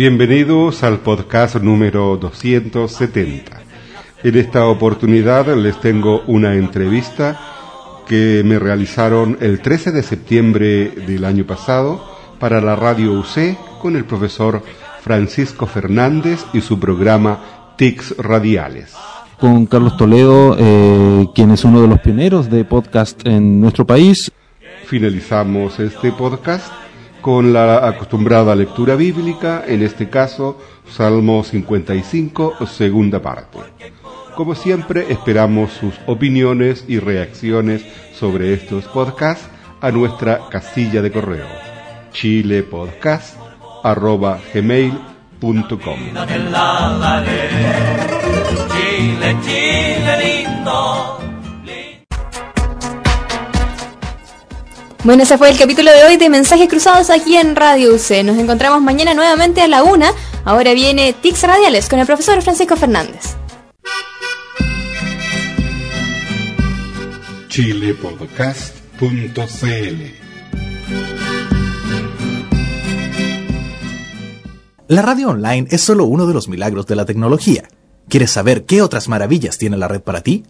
Bienvenidos al podcast número 270. En esta oportunidad les tengo una entrevista que me realizaron el 13 de septiembre del año pasado para la radio UC con el profesor Francisco Fernández y su programa TICS Radiales. Con Carlos Toledo, eh, quien es uno de los pioneros de podcast en nuestro país. Finalizamos este podcast con la acostumbrada lectura bíblica, en este caso Salmo 55, segunda parte. Como siempre, esperamos sus opiniones y reacciones sobre estos podcasts a nuestra casilla de correo chilepodcast.gmail.com Chile, Chile lindo. Bueno, ese fue el capítulo de hoy de Mensajes Cruzados aquí en Radio UC. Nos encontramos mañana nuevamente a la una. Ahora viene TICS Radiales con el profesor Francisco Fernández. chilepodcast.cl La radio online es solo uno de los milagros de la tecnología. ¿Quieres saber qué otras maravillas tiene la red para ti?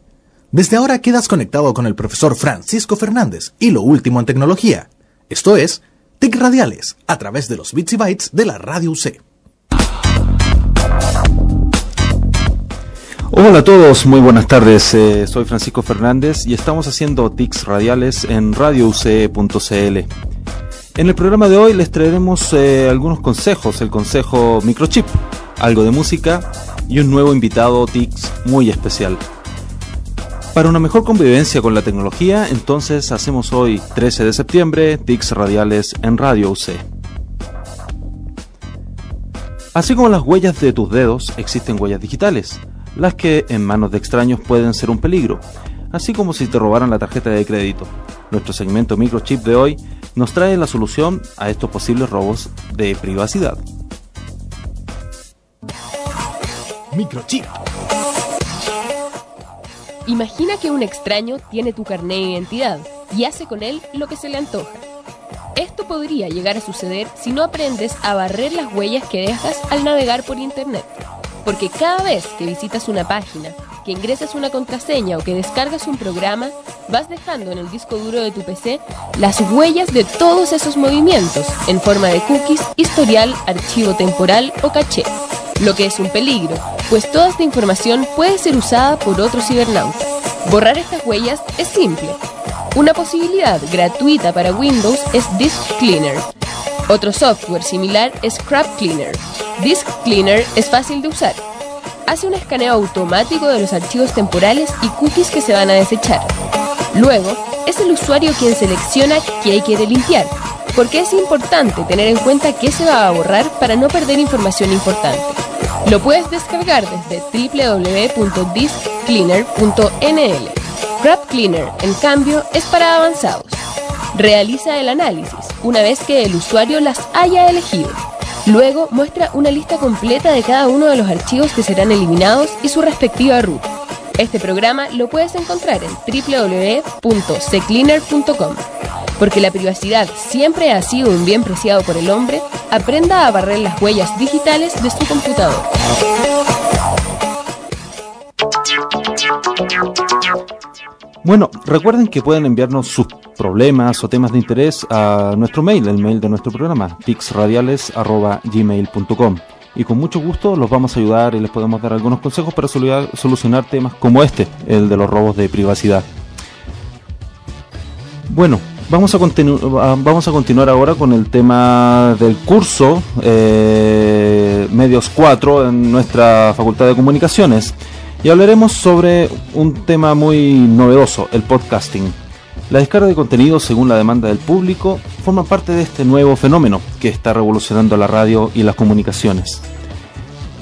Desde ahora quedas conectado con el profesor Francisco Fernández y lo último en tecnología. Esto es TIC Radiales, a través de los bits y bytes de la radio UC. Hola a todos, muy buenas tardes. eh, soy Francisco Fernández y estamos haciendo TICS radiales en radiouce.cl. En el programa de hoy les traeremos eh, algunos consejos, el consejo microchip, algo de música y un nuevo invitado TICS muy especial. Para una mejor convivencia con la tecnología, entonces hacemos hoy, 13 de septiembre, TICS radiales en Radio UC. Así como las huellas de tus dedos, existen huellas digitales, las que en manos de extraños pueden ser un peligro, así como si te robaran la tarjeta de crédito. Nuestro segmento microchip de hoy nos trae la solución a estos posibles robos de privacidad. Microchip. Imagina que un extraño tiene tu carné de identidad y hace con él lo que se le antoja. Esto podría llegar a suceder si no aprendes a barrer las huellas que dejas al navegar por Internet. Porque cada vez que visitas una página, que ingresas una contraseña o que descargas un programa, vas dejando en el disco duro de tu PC las huellas de todos esos movimientos en forma de cookies, historial, archivo temporal o caché. Lo que es un peligro, pues toda esta información puede ser usada por otro cibernauta. Borrar estas huellas es simple. Una posibilidad gratuita para Windows es Disk Cleaner. Otro software similar es Crap Cleaner. Disk Cleaner es fácil de usar. Hace un escaneo automático de los archivos temporales y cookies que se van a desechar. Luego, es el usuario quien selecciona qué quiere limpiar, porque es importante tener en cuenta qué se va a borrar para no perder información importante. Lo puedes descargar desde www.diskcleaner.nl. Crap Cleaner, en cambio, es para avanzados. Realiza el análisis una vez que el usuario las haya elegido. Luego muestra una lista completa de cada uno de los archivos que serán eliminados y su respectiva root. Este programa lo puedes encontrar en www.secleaner.com. Porque la privacidad siempre ha sido un bien preciado por el hombre, aprenda a barrer las huellas digitales de su computador. Bueno, recuerden que pueden enviarnos sus problemas o temas de interés a nuestro mail, el mail de nuestro programa, pixradiales.gmail.com. Y con mucho gusto los vamos a ayudar y les podemos dar algunos consejos para solu- solucionar temas como este, el de los robos de privacidad. Bueno, vamos a, continuar ahora con el tema del curso eh, Medios 4 en nuestra Facultad de Comunicaciones. Y hablaremos sobre un tema muy novedoso, el podcasting. La descarga de contenido según la demanda del público forma parte de este nuevo fenómeno que está revolucionando la radio y las comunicaciones.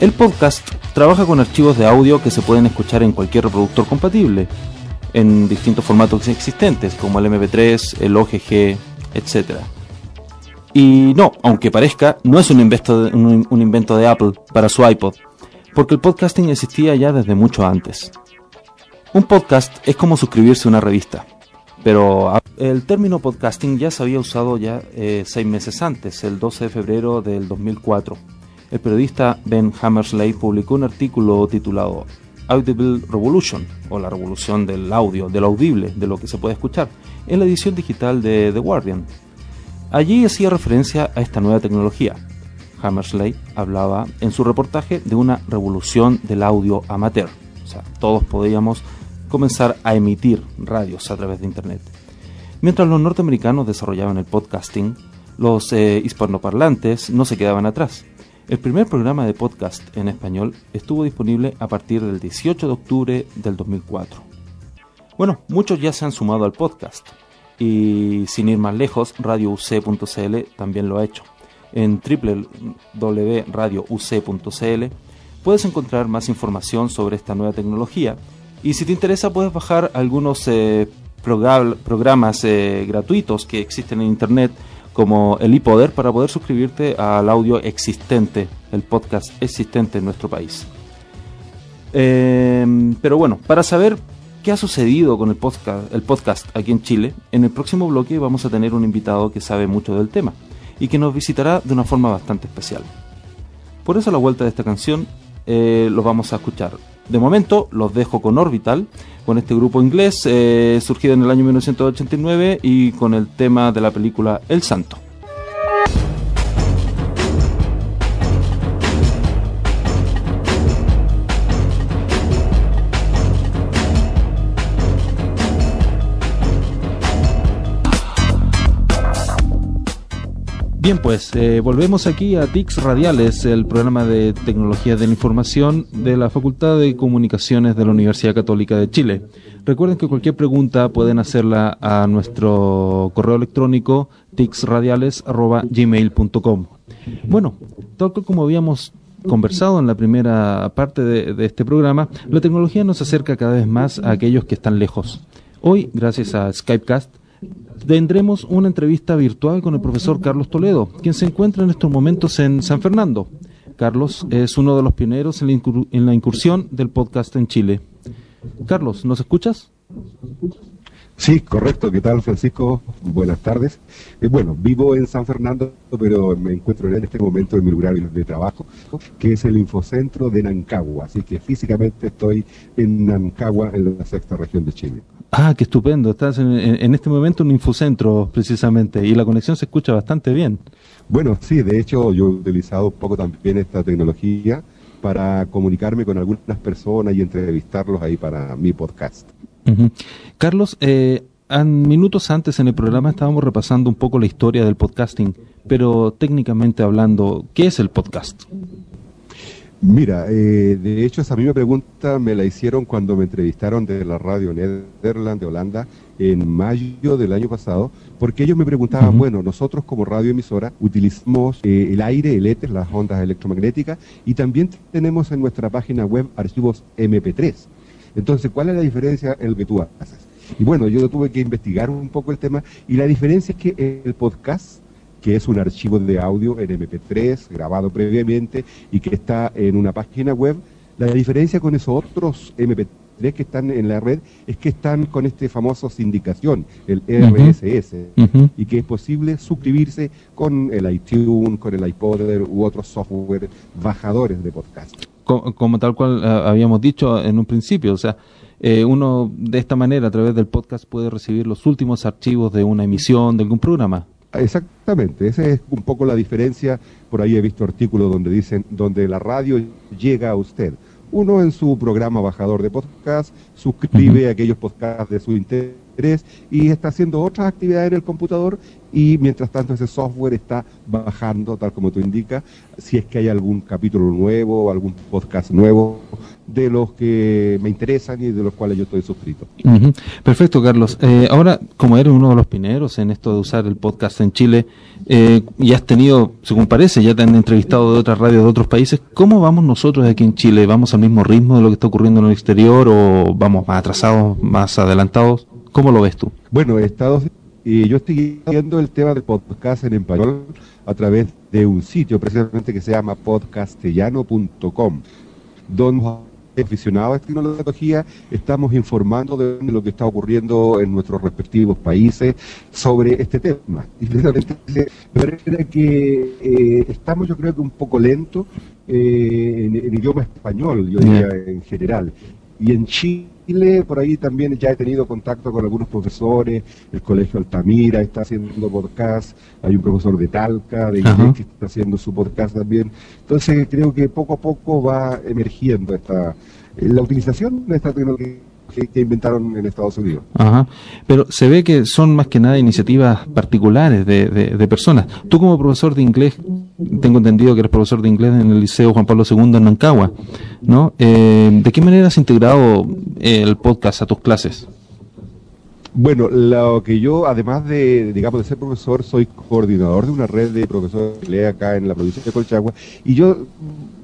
El podcast trabaja con archivos de audio que se pueden escuchar en cualquier reproductor compatible, en distintos formatos existentes, como el MP3, el OGG, etc. Y no, aunque parezca, no es un invento, de, Apple para su iPod, porque el podcasting existía ya desde mucho antes. Un podcast es como suscribirse a una revista, pero el término podcasting ya se había usado ya eh, seis meses antes, el 12 de febrero del 2004. El periodista Ben Hammersley publicó un artículo titulado Audible Revolution, o la revolución del audio, del audible, de lo que se puede escuchar, en la edición digital de The Guardian. Allí hacía referencia a esta nueva tecnología. Hammersley hablaba en su reportaje de una revolución del audio amateur. O sea, todos podíamos comenzar a emitir radios a través de Internet. Mientras los norteamericanos desarrollaban el podcasting, los eh, hispanoparlantes no se quedaban atrás. El primer programa de podcast en español estuvo disponible a partir del 18 de octubre del 2004. Bueno, muchos ya se han sumado al podcast y sin ir más lejos, radiouc.cl también lo ha hecho. En www.radiouc.cl puedes encontrar más información sobre esta nueva tecnología y si te interesa puedes bajar algunos eh, programas eh, gratuitos que existen en Internet como el iPoder para poder suscribirte al audio existente, el podcast existente en nuestro país. Eh, pero bueno, para saber qué ha sucedido con el podcast, el podcast aquí en Chile, en el próximo bloque vamos a tener un invitado que sabe mucho del tema y que nos visitará de una forma bastante especial. Por eso a la vuelta de esta canción eh, lo vamos a escuchar. De momento los dejo con Orbital, con este grupo inglés eh, surgido en el año 1989 y con el tema de la película El Santo. Bien, pues eh, volvemos aquí a TICS Radiales, el programa de tecnología de la información de la Facultad de Comunicaciones de la Universidad Católica de Chile. Recuerden que cualquier pregunta pueden hacerla a nuestro correo electrónico ticsradiales.gmail.com. Bueno, tal como habíamos conversado en la primera parte de este programa, la tecnología nos acerca cada vez más a aquellos que están lejos. Hoy, gracias a Skypecast, tendremos una entrevista virtual con el profesor Carlos Toledo, quien se encuentra en estos momentos en San Fernando. Carlos es uno de los pioneros en la, incursión del podcast en Chile. Carlos, ¿nos escuchas? Sí, correcto. ¿Qué tal, Francisco? Buenas tardes. Eh, bueno, vivo en San Fernando, pero me encuentro en este momento en mi lugar de trabajo, que es el Infocentro de Nancagua. Así que físicamente estoy en Nancagua, en la sexta región de Chile. Ah, qué estupendo. Estás en, en este momento en un Infocentro, precisamente, y la conexión se escucha bastante bien. Bueno, sí, de hecho yo he utilizado un poco también esta tecnología para comunicarme con algunas personas y entrevistarlos ahí para mi podcast. Carlos, eh, minutos antes en el programa estábamos repasando un poco la historia del podcasting, pero técnicamente hablando, ¿qué es el podcast? Mira, eh, de hecho esa misma pregunta me la hicieron cuando me entrevistaron de la radio Nederland de Holanda en mayo del año pasado, porque ellos me preguntaban, bueno, nosotros como radioemisora utilizamos eh, el aire, el éter, las ondas electromagnéticas, y también tenemos en nuestra página web archivos MP3. Entonces, ¿cuál es la diferencia en lo que tú haces? Y bueno, yo tuve que investigar un poco el tema y la diferencia es que el podcast, que es un archivo de audio en MP3 grabado previamente y que está en una página web, la diferencia con esos otros MP3 que están en la red es que están con este famoso sindicación, el RSS, y que es posible suscribirse con el iTunes, con el iPod u otros software bajadores de podcast como, tal cual eh, habíamos dicho en un principio, o sea, eh, uno de esta manera a través del podcast puede recibir los últimos archivos de una emisión, de algún programa. Exactamente, esa es un poco la diferencia. Por ahí he visto artículos donde dicen, donde la radio llega a usted. Uno en su programa bajador de podcast suscribe aquellos podcasts de su interés y está haciendo otras actividades en el computador y mientras tanto ese software está bajando, tal como tú indicas, si es que hay algún capítulo nuevo algún podcast nuevo de los que me interesan y de los cuales yo estoy suscrito. Perfecto, Carlos. Eh, ahora, como eres uno de los pioneros en esto de usar el podcast en Chile, eh, y has tenido, según parece, ya te han entrevistado de otras radios de otros países, ¿cómo vamos nosotros aquí en Chile? ¿Vamos al mismo ritmo de lo que está ocurriendo en el exterior o vamos más atrasados, más adelantados? ¿Cómo lo ves tú? Bueno, Estados y yo estoy viendo el tema del podcast en español a través de un sitio precisamente que se llama podcastellano.com, donde aficionados a esta tecnología estamos informando de lo que está ocurriendo en nuestros respectivos países sobre este tema. Y precisamente de manera que eh, estamos yo creo que un poco lentos eh, en, en idioma español, yo diría en general. Y en Chile, por ahí también ya he tenido contacto con algunos profesores, el Colegio Altamira está haciendo podcast, hay un profesor de Talca, de inglés, que está haciendo su podcast también. Entonces creo que poco a poco va emergiendo esta eh, la utilización de esta tecnología que, que inventaron en Estados Unidos. Ajá. Pero se ve que son más que nada iniciativas particulares de, de- de personas. Tú como profesor de inglés, tengo entendido que eres profesor de inglés en el Liceo Juan Pablo II en Nancagua, ¿no? Eh, ¿De qué manera has integrado el podcast a tus clases? Bueno, lo que yo, además de, digamos, de ser profesor, soy coordinador de una red de profesores de inglés acá en la provincia de Colchagua, y yo,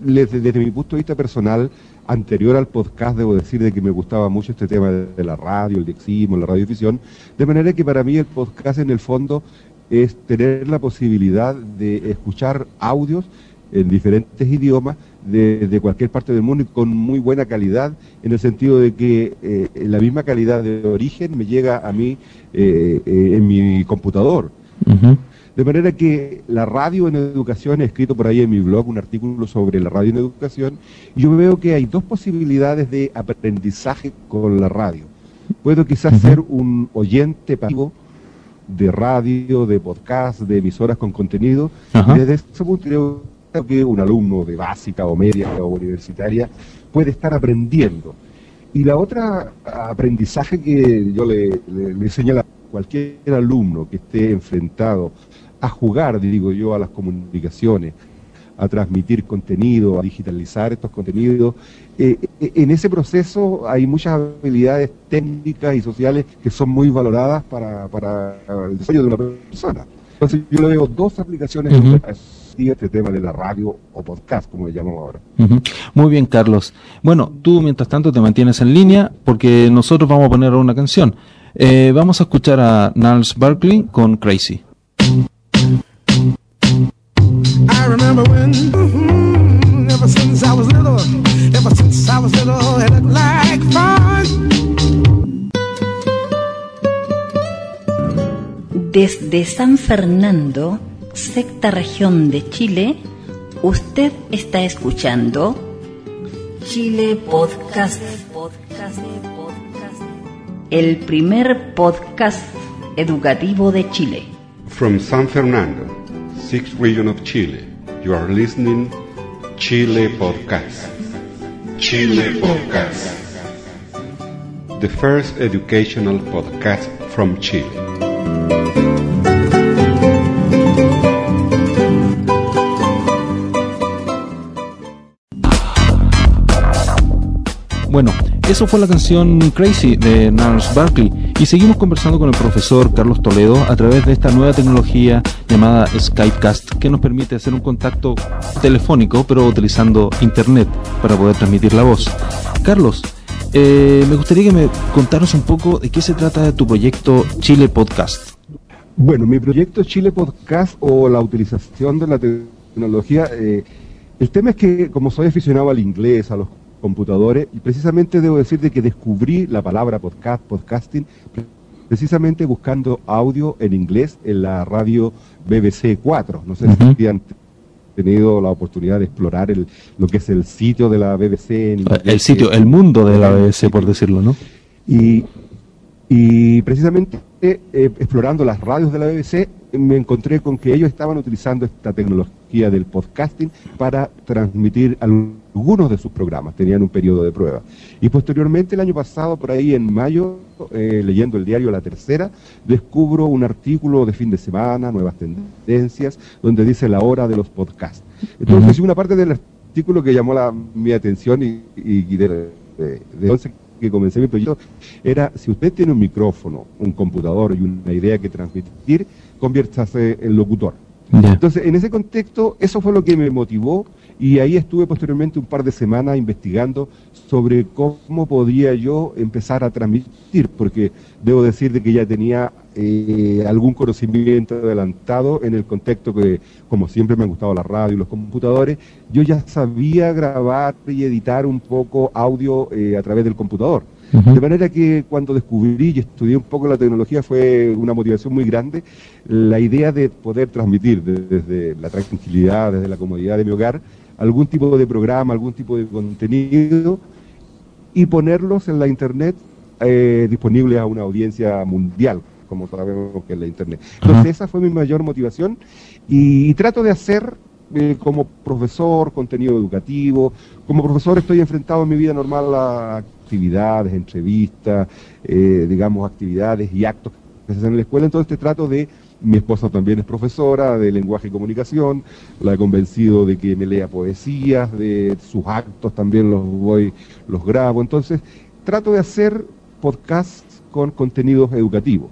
desde, desde mi punto de vista personal, anterior al podcast, debo decir de que me gustaba mucho este tema de, la radio, el lexismo, la radiodifusión, de manera que para mí el podcast en el fondo es tener la posibilidad de escuchar audios en diferentes idiomas de, cualquier parte del mundo y con muy buena calidad, en el sentido de que eh, la misma calidad de origen me llega a mí eh, eh, en mi computador. De manera que la radio en educación, he escrito por ahí en mi blog un artículo sobre la radio en educación, y yo veo que hay dos posibilidades de aprendizaje con la radio. Puedo quizás ser un oyente pasivo de radio, de podcast, de emisoras con contenido, y desde ese punto creo que un alumno de básica o media o universitaria puede estar aprendiendo. Y la otra aprendizaje que yo le, le, a cualquier alumno que esté enfrentado a jugar, digo yo, a las comunicaciones, a transmitir contenido, a digitalizar estos contenidos. Eh, eh, en ese proceso hay muchas habilidades técnicas y sociales que son muy valoradas para, para el desarrollo de una persona. Entonces yo le veo dos aplicaciones Ujú. y este tema de la radio o podcast, como le llamamos ahora. Muy bien, Carlos. Bueno, tú mientras tanto te mantienes en línea porque nosotros vamos a poner una canción. Eh, vamos a escuchar a Niles Barkley con Crazy. Desde San Fernando, sexta región de Chile, usted está escuchando Chile Podcast. El primer podcast educativo de Chile. From San Fernando, sixth region of Chile, you are listening Chile Podcast. Chile Podcast. The first educational podcast from Chile. Eso fue la canción Crazy de Niles Barkley y seguimos conversando con el profesor Carlos Toledo a través de esta nueva tecnología llamada Skypecast que nos permite hacer un contacto telefónico pero utilizando internet para poder transmitir la voz. Carlos, eh, me gustaría que me contaras un poco de qué se trata de tu proyecto Chile Podcast. Bueno, mi proyecto Chile Podcast o la utilización de la tecnología, eh, el tema es que como soy aficionado al inglés, a los computadores, y precisamente debo decirte que descubrí la palabra podcast, podcasting, pre- precisamente buscando audio en inglés en la radio BBC 4. No sé si han tenido la oportunidad de explorar el, lo que es el sitio de la BBC en inglés. El sitio, el mundo de la BBC, por decirlo, ¿no? y, y precisamente eh, explorando las radios de la BBC me encontré con que ellos estaban utilizando esta tecnología del podcasting para transmitir algunos de sus programas, tenían un periodo de prueba. Y posteriormente el año pasado, por ahí en mayo, eh, leyendo el diario La Tercera, descubro un artículo de fin de semana, nuevas tendencias, donde dice la hora de los podcasts. Entonces, una parte del artículo que llamó la, mi atención y, y de, de, que comencé mi proyecto era si usted tiene un micrófono, un computador y una idea que transmitir, conviértase en locutor. Entonces, en ese contexto, eso fue lo que me motivó y ahí estuve posteriormente un par de semanas investigando sobre cómo podría yo empezar a transmitir, porque debo decir de que ya tenía eh, algún conocimiento adelantado en el contexto que, como siempre me han gustado la radio y los computadores, yo ya sabía grabar y editar un poco audio eh, a través del computador. De manera que cuando descubrí y estudié un poco la tecnología fue una motivación muy grande la idea de poder transmitir de- desde la tranquilidad, desde la comodidad de mi hogar, algún tipo de programa, algún tipo de contenido y ponerlos en la internet eh, disponibles a una audiencia mundial, como sabemos que es la internet. Entonces Ajá. esa fue mi mayor motivación y, y trato de hacer eh, como profesor contenido educativo. Como profesor estoy enfrentado en mi vida normal a actividades, entrevistas, eh, digamos actividades y actos que se hacen en la escuela, entonces trato de mi esposa también es profesora de lenguaje y comunicación, la he convencido de que me lea poesías, de sus actos también los voy, los grabo. Entonces, trato de hacer podcasts con contenidos educativos.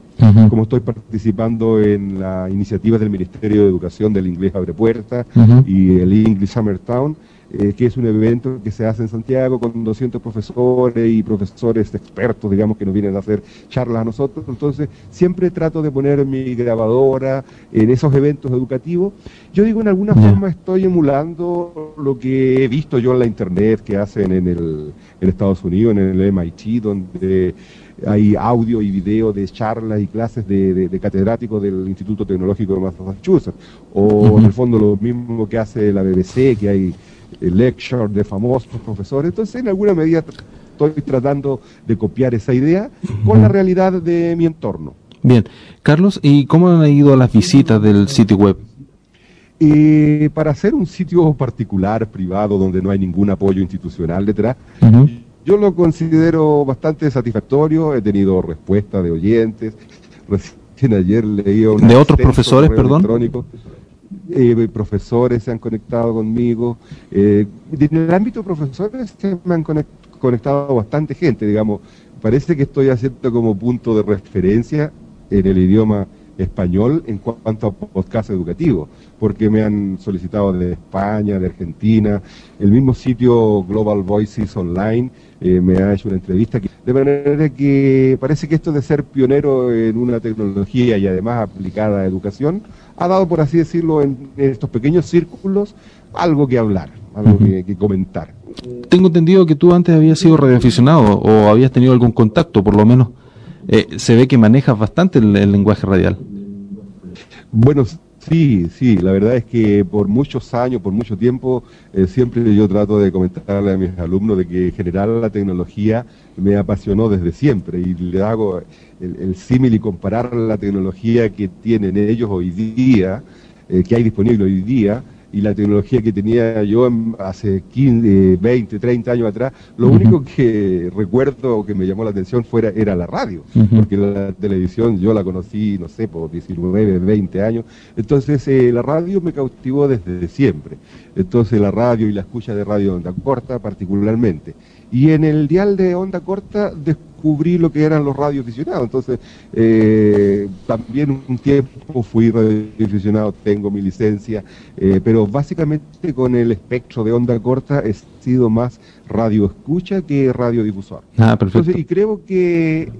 Como estoy participando en la iniciativa del Ministerio de Educación del Inglés Abre Puertas Ujú. y el English Summertown, eh, que es un evento que se hace en Santiago con 200 profesores y profesores expertos, digamos, que nos vienen a hacer charlas a nosotros. Entonces, siempre trato de poner mi grabadora en esos eventos educativos. Yo digo, en alguna forma estoy emulando lo que he visto yo en la internet que hacen en, el, en Estados Unidos, en el MIT, donde hay audio y video de charlas y clases de, de- de catedráticos del Instituto Tecnológico de Massachusetts, o en el fondo lo mismo que hace la BBC, que hay eh, lectures de famosos profesores. Entonces, en alguna medida estoy tratando de copiar esa idea con la realidad de mi entorno. Bien. Carlos, ¿y cómo han ido las visitas del sitio web? Y para hacer un sitio particular, privado, donde no hay ningún apoyo institucional detrás, yo lo considero bastante satisfactorio. He tenido respuestas de oyentes. Recién ayer leí un ¿De otros profesores, perdón? electrónico. Eh, profesores se han conectado conmigo. Eh, en el ámbito de profesores se me han conec- conectado bastante gente, digamos. Parece que estoy haciendo como punto de referencia en el idioma español en cuanto a podcast educativo, porque me han solicitado de España, de Argentina, el mismo sitio Global Voices Online eh, me ha hecho una entrevista, de manera que parece que esto de ser pionero en una tecnología y además aplicada a educación, ha dado, por así decirlo, en estos pequeños círculos algo que hablar, algo que, que comentar. Tengo entendido que tú antes habías sido radioaficionado o habías tenido algún contacto, por lo menos. Eh, se ve que manejas bastante el, lenguaje radial. Bueno, sí, sí, la verdad es que por muchos años, por mucho tiempo, eh, siempre yo trato de comentarle a mis alumnos de que en general la tecnología me apasionó desde siempre y le hago el, el símil y comparar la tecnología que tienen ellos hoy día, eh, que hay disponible hoy día, y la tecnología que tenía yo hace 15, eh, 20, 30 años atrás, lo único que recuerdo o que me llamó la atención fuera, era la radio, porque la televisión yo la conocí, no sé, por 19, 20 años, entonces eh, la radio me cautivó desde siempre, entonces la radio y la escucha de radio onda corta particularmente. Y en el dial de onda corta descubrí lo que eran los radioaficionados. Entonces, eh, también un tiempo fui radioaficionado, tengo mi licencia, eh, pero básicamente con el espectro de onda corta he sido más radio escucha que radiodifusor. Ah, perfecto. Entonces, y creo que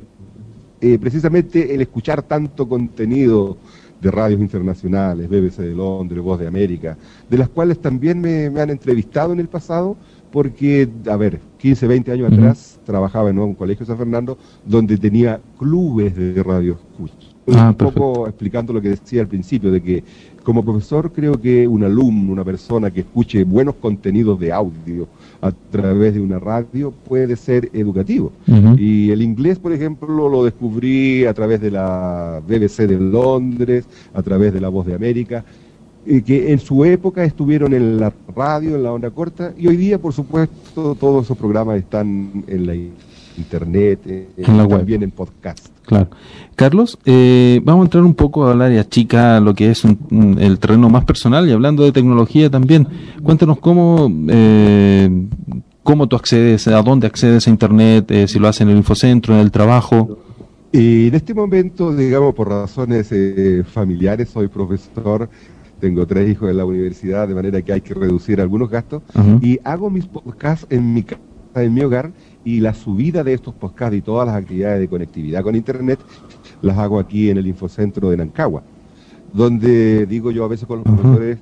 eh, precisamente el escuchar tanto contenido de radios internacionales, BBC de Londres, Voz de América, de las cuales también me, me han entrevistado en el pasado, porque, a ver, 15, 20 años atrás trabajaba en un colegio de San Fernando donde tenía clubes de radio. Ah, un poco explicando lo que decía al principio, de que como profesor creo que un alumno, una persona que escuche buenos contenidos de audio a través de una radio puede ser educativo. Y el inglés, por ejemplo, lo descubrí a través de la BBC de Londres, a través de la Voz de América, eh, que en su época estuvieron en la radio, en la onda corta, y hoy día, por supuesto, todos esos programas están en la internet, eh, En la web. también en podcast. Claro. Carlos, eh, vamos a entrar un poco al área chica, lo que es un- el terreno más personal y hablando de tecnología también. Cuéntanos cómo, eh, cómo tú accedes, a dónde accedes a Internet, si lo haces en el infocentro, en el trabajo. Y en este momento, digamos, por razones familiares, soy profesor, tengo tres hijos en la universidad, de manera que hay que reducir algunos gastos, y hago mis podcasts en mi casa, en mi hogar, y la subida de estos podcasts y todas las actividades de conectividad con Internet las hago aquí en el Infocentro de Nancagua, donde digo yo a veces con los profesores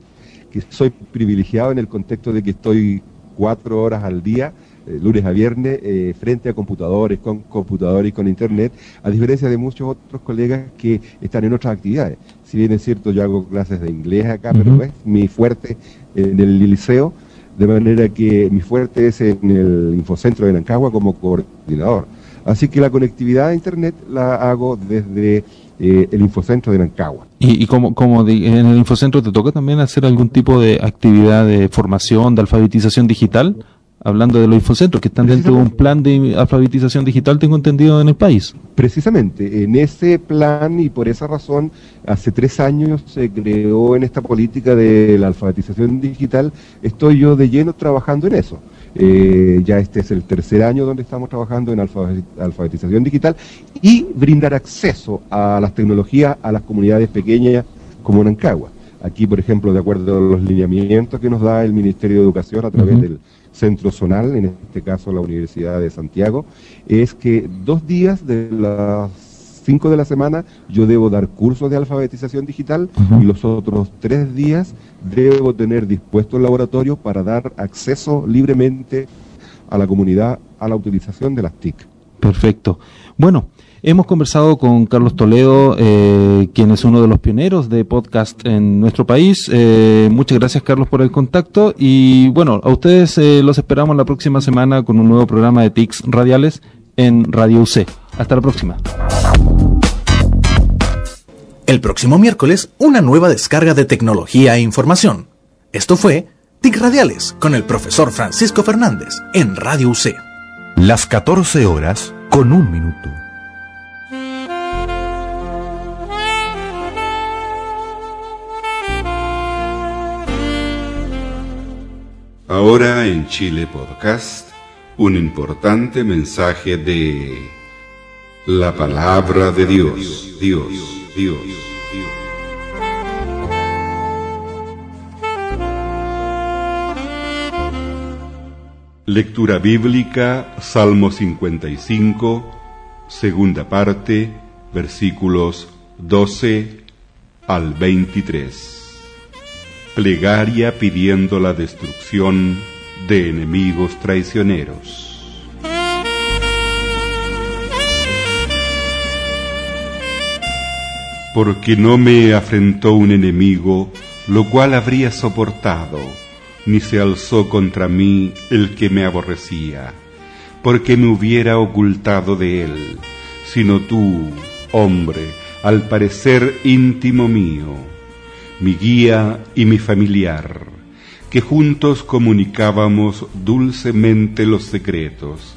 que soy privilegiado en el contexto de que estoy cuatro horas al día, lunes a viernes, eh, frente a computadores, con computadores y con internet, a diferencia de muchos otros colegas que están en otras actividades. Si bien es cierto, yo hago clases de inglés acá, pero es mi fuerte en el liceo, de manera que mi fuerte es en el Infocentro de Nancagua como coordinador. Así que la conectividad a internet la hago desde eh, el Infocentro de Nancagua. Y, y como, como en el infocentro te toca también hacer algún tipo de actividad de formación, de alfabetización digital, hablando de los infocentros que están dentro de un plan de alfabetización digital, tengo entendido, en el país. Precisamente, en ese plan y por esa razón, hace tres años se creó en esta política de la alfabetización digital, estoy yo de lleno trabajando en eso. Eh, ya este es el tercer año donde estamos trabajando en alfabeti- alfabetización digital y brindar acceso a las tecnologías a las comunidades pequeñas como Nancagua. Aquí, por ejemplo, de acuerdo a los lineamientos que nos da el Ministerio de Educación a través del centro zonal, en este caso la Universidad de Santiago, es que dos días de las cinco de la semana yo debo dar cursos de alfabetización digital y los otros tres días debo tener dispuesto el laboratorio para dar acceso libremente a la comunidad a la utilización de las TIC. Perfecto. Bueno, hemos conversado con Carlos Toledo, eh, quien es uno de los pioneros de podcast en nuestro país. Eh, muchas gracias, Carlos, por el contacto. Y bueno, a ustedes eh, los esperamos la próxima semana con un nuevo programa de TICs radiales en Radio UC. Hasta la próxima. El próximo miércoles, una nueva descarga de tecnología e información. Esto fue TIC Radiales con el profesor Francisco Fernández en Radio UC. Las 14 horas con un minuto. Ahora en Chile Podcast, un importante mensaje de la palabra de Dios, Dios, Dios. Lectura bíblica, Salmo 55, segunda parte, versículos 12 al 23 plegaria pidiendo la destrucción de enemigos traicioneros. Porque no me afrentó un enemigo, lo cual habría soportado, ni se alzó contra mí el que me aborrecía, porque me hubiera ocultado de él, sino tú, hombre, al parecer íntimo mío mi guía y mi familiar, que juntos comunicábamos dulcemente los secretos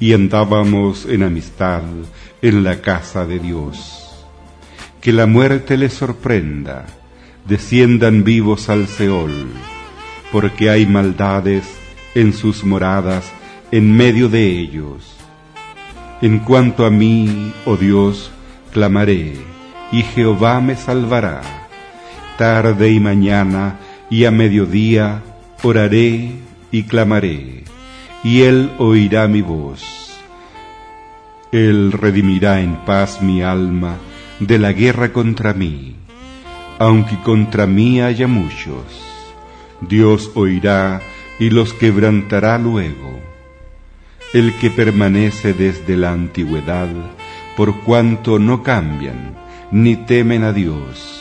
y andábamos en amistad en la casa de Dios. Que la muerte les sorprenda, desciendan vivos al Seol, porque hay maldades en sus moradas en medio de ellos. En cuanto a mí, oh Dios, clamaré, y Jehová me salvará tarde y mañana y a mediodía oraré y clamaré, y él oirá mi voz. Él redimirá en paz mi alma de la guerra contra mí, aunque contra mí haya muchos. Dios oirá y los quebrantará luego. El que permanece desde la antigüedad, por cuanto no cambian ni temen a Dios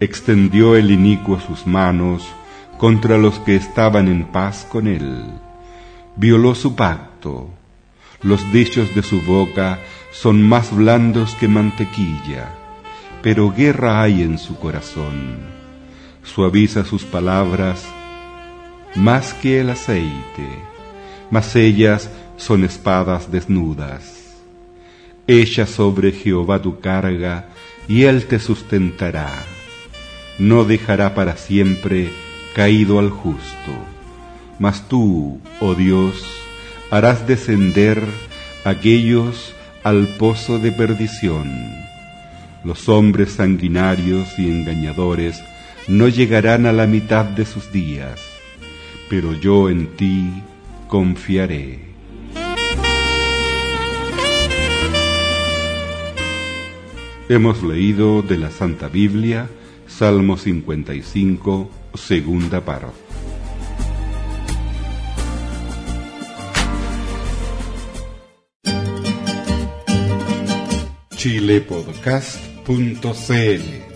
extendió el inicuo sus manos contra los que estaban en paz con él. Violó su pacto. Los dichos de su boca son más blandos que mantequilla, pero guerra hay en su corazón. Suaviza sus palabras más que el aceite, mas ellas son espadas desnudas. Echa sobre Jehová tu carga, y él te sustentará. No dejará para siempre caído al justo. Mas tú, oh Dios, harás descender aquellos al pozo de perdición. Los hombres sanguinarios y engañadores no llegarán a la mitad de sus días, pero yo en ti confiaré. Hemos leído de la Santa Biblia, Salmo 55, segunda parte. chilepodcast.cl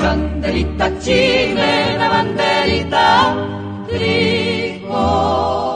banderita chilena, banderita tricolor.